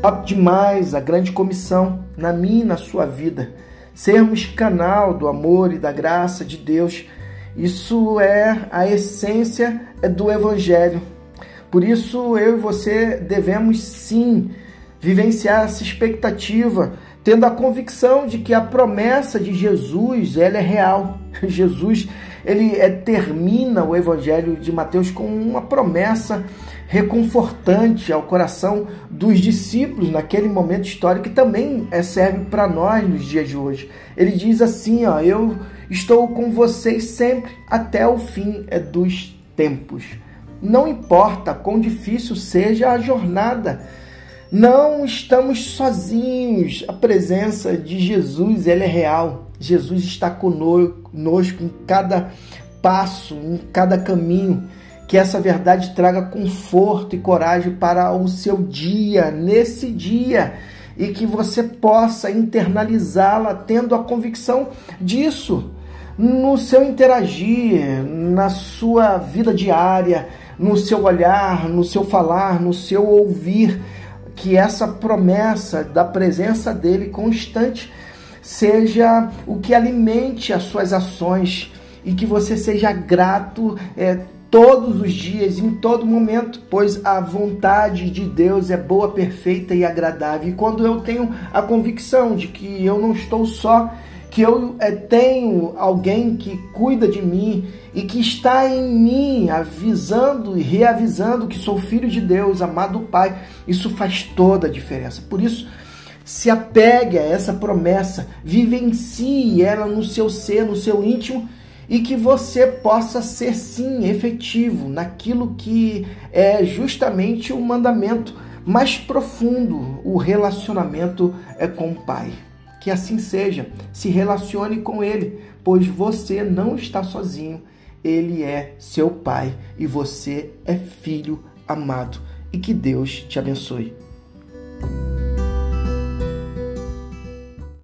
Top demais a grande comissão na minha e na sua vida. Sermos canal do amor e da graça de Deus. Isso é a essência do Evangelho. Por isso, eu e você devemos sim vivenciar essa expectativa, tendo a convicção de que a promessa de Jesus ela é real. Jesus ele é, termina o Evangelho de Mateus com uma promessa reconfortante ao coração dos discípulos naquele momento histórico que também é, serve para nós nos dias de hoje. Ele diz assim, ó, eu estou com vocês sempre até o fim é, dos tempos. Não importa quão difícil seja a jornada, não estamos sozinhos. A presença de Jesus, ela é real. Jesus está conosco em cada passo, em cada caminho. Que essa verdade traga conforto e coragem para o seu dia, nesse dia, e que você possa internalizá-la tendo a convicção disso no seu interagir, na sua vida diária, no seu olhar, no seu falar, no seu ouvir, que essa promessa da presença dele constante seja o que alimente as suas ações e que você seja grato é, todos os dias, em todo momento, pois a vontade de Deus é boa, perfeita e agradável. E quando eu tenho a convicção de que eu não estou só, que eu é, tenho alguém que cuida de mim e que está em mim, avisando e reavisando que sou filho de Deus, amado Pai, isso faz toda a diferença. Por isso, se apegue a essa promessa, vivencie ela no seu ser, no seu íntimo e que você possa ser sim efetivo naquilo que é justamente o mandamento mais profundo, o relacionamento é com o Pai. Que assim seja, se relacione com Ele, pois você não está sozinho, Ele é seu Pai e você é filho amado. E que Deus te abençoe.